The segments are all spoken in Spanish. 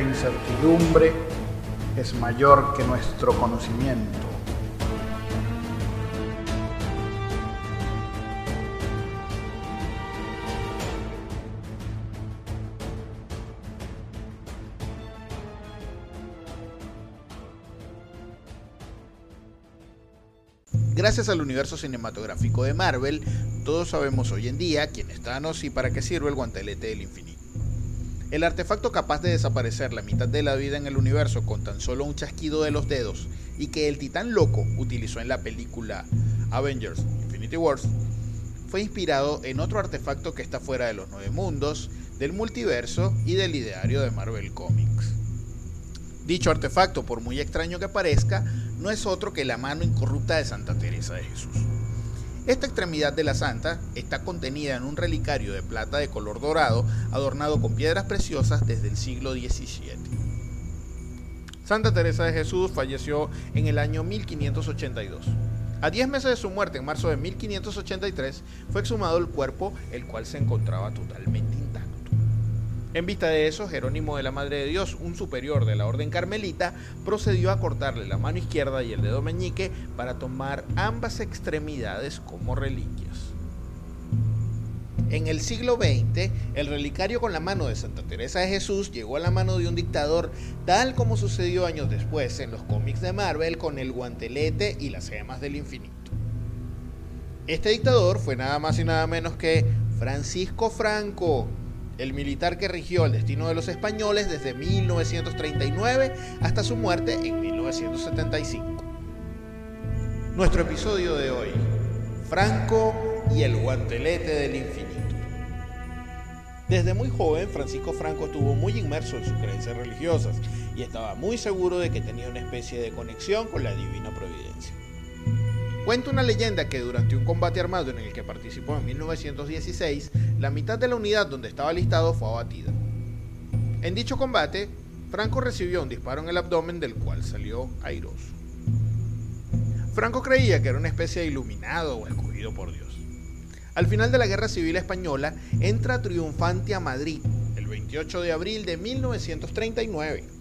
Incertidumbre es mayor que nuestro conocimiento. Gracias al universo cinematográfico de Marvel, todos sabemos hoy en día quién es Thanos y para qué sirve el guantelete del infinito. El artefacto capaz de desaparecer la mitad de la vida en el universo con tan solo un chasquido de los dedos y que el titán loco utilizó en la película Avengers Infinity Wars, fue inspirado en otro artefacto que está fuera de los nueve mundos, del multiverso y del ideario de Marvel Comics. Dicho artefacto, por muy extraño que parezca, no es otro que la mano incorrupta de Santa Teresa de Jesús. Esta extremidad de la santa está contenida en un relicario de plata de color dorado adornado con piedras preciosas desde el siglo XVII. Santa Teresa de Jesús falleció en el año 1582. A 10 meses de su muerte, en marzo de 1583, fue exhumado el cuerpo, el cual se encontraba totalmente intacto. En vista de eso, Jerónimo de la Madre de Dios, un superior de la Orden Carmelita, procedió a cortarle la mano izquierda y el dedo meñique para tomar ambas extremidades como reliquias. En el siglo XX, el relicario con la mano de Santa Teresa de Jesús llegó a la mano de un dictador, tal como sucedió años después en los cómics de Marvel con el guantelete y las gemas del infinito. Este dictador fue nada más y nada menos que Francisco Franco, el militar que rigió el destino de los españoles desde 1939 hasta su muerte en 1975. Nuestro episodio de hoy, Franco y el guantelete del infinito. Desde muy joven, Francisco Franco estuvo muy inmerso en sus creencias religiosas y estaba muy seguro de que tenía una especie de conexión con la divina providencia. Cuenta una leyenda que durante un combate armado en el que participó en 1916, la mitad de la unidad donde estaba listado fue abatida. En dicho combate, Franco recibió un disparo en el abdomen del cual salió airoso. Franco creía que era una especie de iluminado o escogido por Dios. Al final de la Guerra Civil Española, entra triunfante a Madrid el 28 de abril de 1939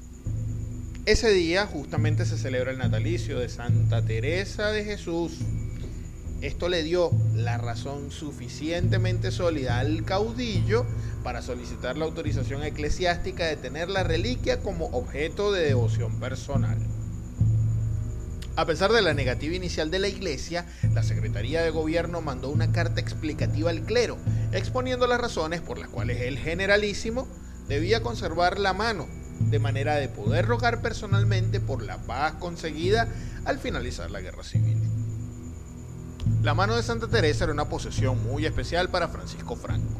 ese día justamente se celebra el natalicio de Santa Teresa de Jesús. Esto le dio la razón suficientemente sólida al caudillo para solicitar la autorización eclesiástica de tener la reliquia como objeto de devoción personal. A pesar de la negativa inicial de la iglesia, la Secretaría de Gobierno mandó una carta explicativa al clero, exponiendo las razones por las cuales el generalísimo debía conservar la mano de manera de poder rogar personalmente por la paz conseguida al finalizar la guerra civil. La mano de Santa Teresa era una posesión muy especial para Francisco Franco.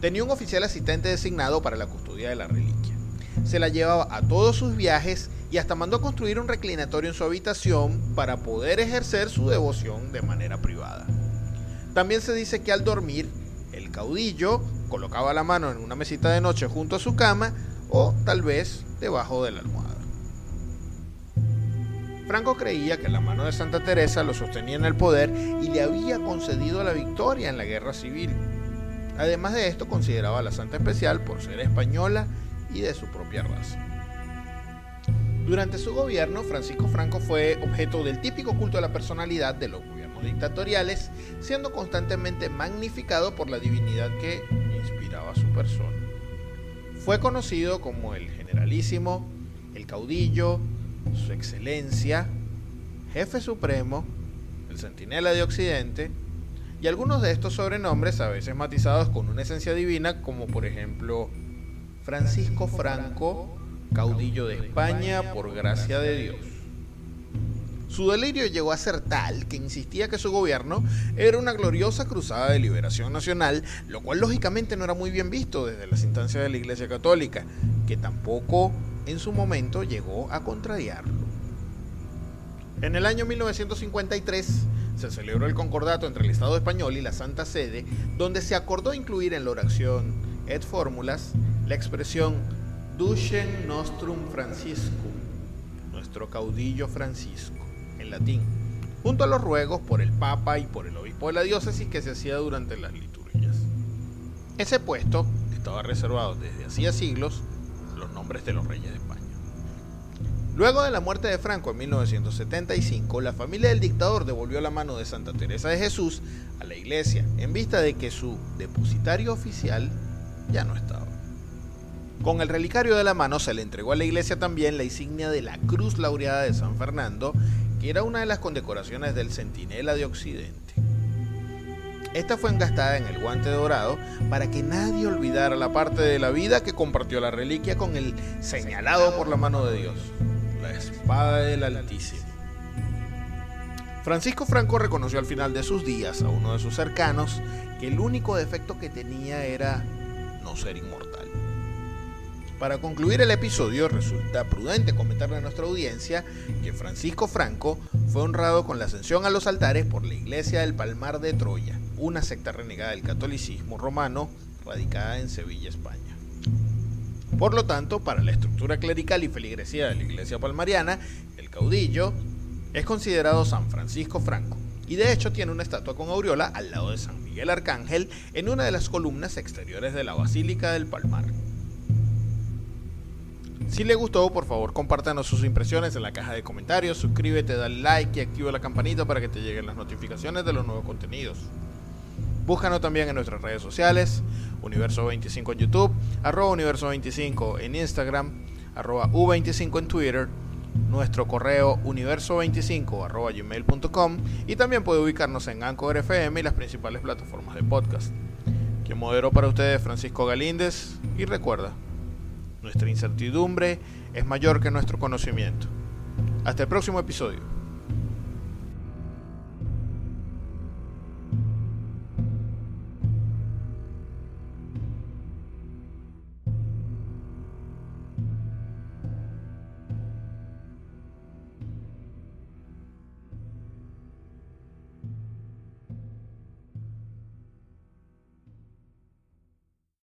Tenía un oficial asistente designado para la custodia de la reliquia. Se la llevaba a todos sus viajes y hasta mandó construir un reclinatorio en su habitación para poder ejercer su devoción de manera privada. También se dice que al dormir, el caudillo colocaba la mano en una mesita de noche junto a su cama o tal vez debajo de la almohada. Franco creía que la mano de Santa Teresa lo sostenía en el poder y le había concedido la victoria en la guerra civil. Además de esto, consideraba a la Santa especial por ser española y de su propia raza. Durante su gobierno, Francisco Franco fue objeto del típico culto a la personalidad de los gobiernos dictatoriales, siendo constantemente magnificado por la divinidad que inspiraba su persona. Fue conocido como el generalísimo, el caudillo, Su Excelencia, Jefe Supremo, el Centinela de Occidente, y algunos de estos sobrenombres a veces matizados con una esencia divina, como por ejemplo Francisco Franco, caudillo de España por gracia de Dios. Su delirio llegó a ser tal que insistía que su gobierno era una gloriosa cruzada de liberación nacional, lo cual lógicamente no era muy bien visto desde las instancias de la Iglesia Católica, que tampoco en su momento llegó a contrariarlo. En el año 1953 se celebró el concordato entre el Estado español y la Santa Sede, donde se acordó incluir en la oración et fórmulas la expresión Ducem Nostrum Franciscum, nuestro caudillo Francisco latín, junto a los ruegos por el Papa y por el obispo de la diócesis que se hacía durante las liturgias. Ese puesto estaba reservado desde hacía siglos a los nombres de los reyes de España. Luego de la muerte de Franco en 1975, la familia del dictador devolvió la mano de Santa Teresa de Jesús a la iglesia en vista de que su depositario oficial ya no estaba. Con el relicario de la mano se le entregó a la iglesia también la insignia de la Cruz Laureada de San Fernando era una de las condecoraciones del Centinela de Occidente. Esta fue engastada en el guante dorado para que nadie olvidara la parte de la vida que compartió la reliquia con el señalado por la mano de Dios, la espada del Altísimo. Francisco Franco reconoció al final de sus días a uno de sus cercanos que el único defecto que tenía era no ser inmortal. Para concluir el episodio, resulta prudente comentarle a nuestra audiencia que Francisco Franco fue honrado con la ascensión a los altares por la Iglesia del Palmar de Troya, una secta renegada del catolicismo romano radicada en Sevilla, España. Por lo tanto, para la estructura clerical y feligresía de la Iglesia palmariana, el caudillo es considerado San Francisco Franco, y de hecho tiene una estatua con aureola al lado de San Miguel Arcángel en una de las columnas exteriores de la Basílica del Palmar. Si le gustó, por favor, compártanos sus impresiones en la caja de comentarios, suscríbete, dale like y activa la campanita para que te lleguen las notificaciones de los nuevos contenidos. Búscanos también en nuestras redes sociales, Universo25 en YouTube, arroba Universo25 en Instagram, arroba U25 en Twitter, nuestro correo universo25 arroba gmail.com y también puede ubicarnos en Anchor FM y las principales plataformas de podcast. Quien moderó para ustedes Francisco Galíndez y recuerda, nuestra incertidumbre es mayor que nuestro conocimiento. Hasta el próximo episodio.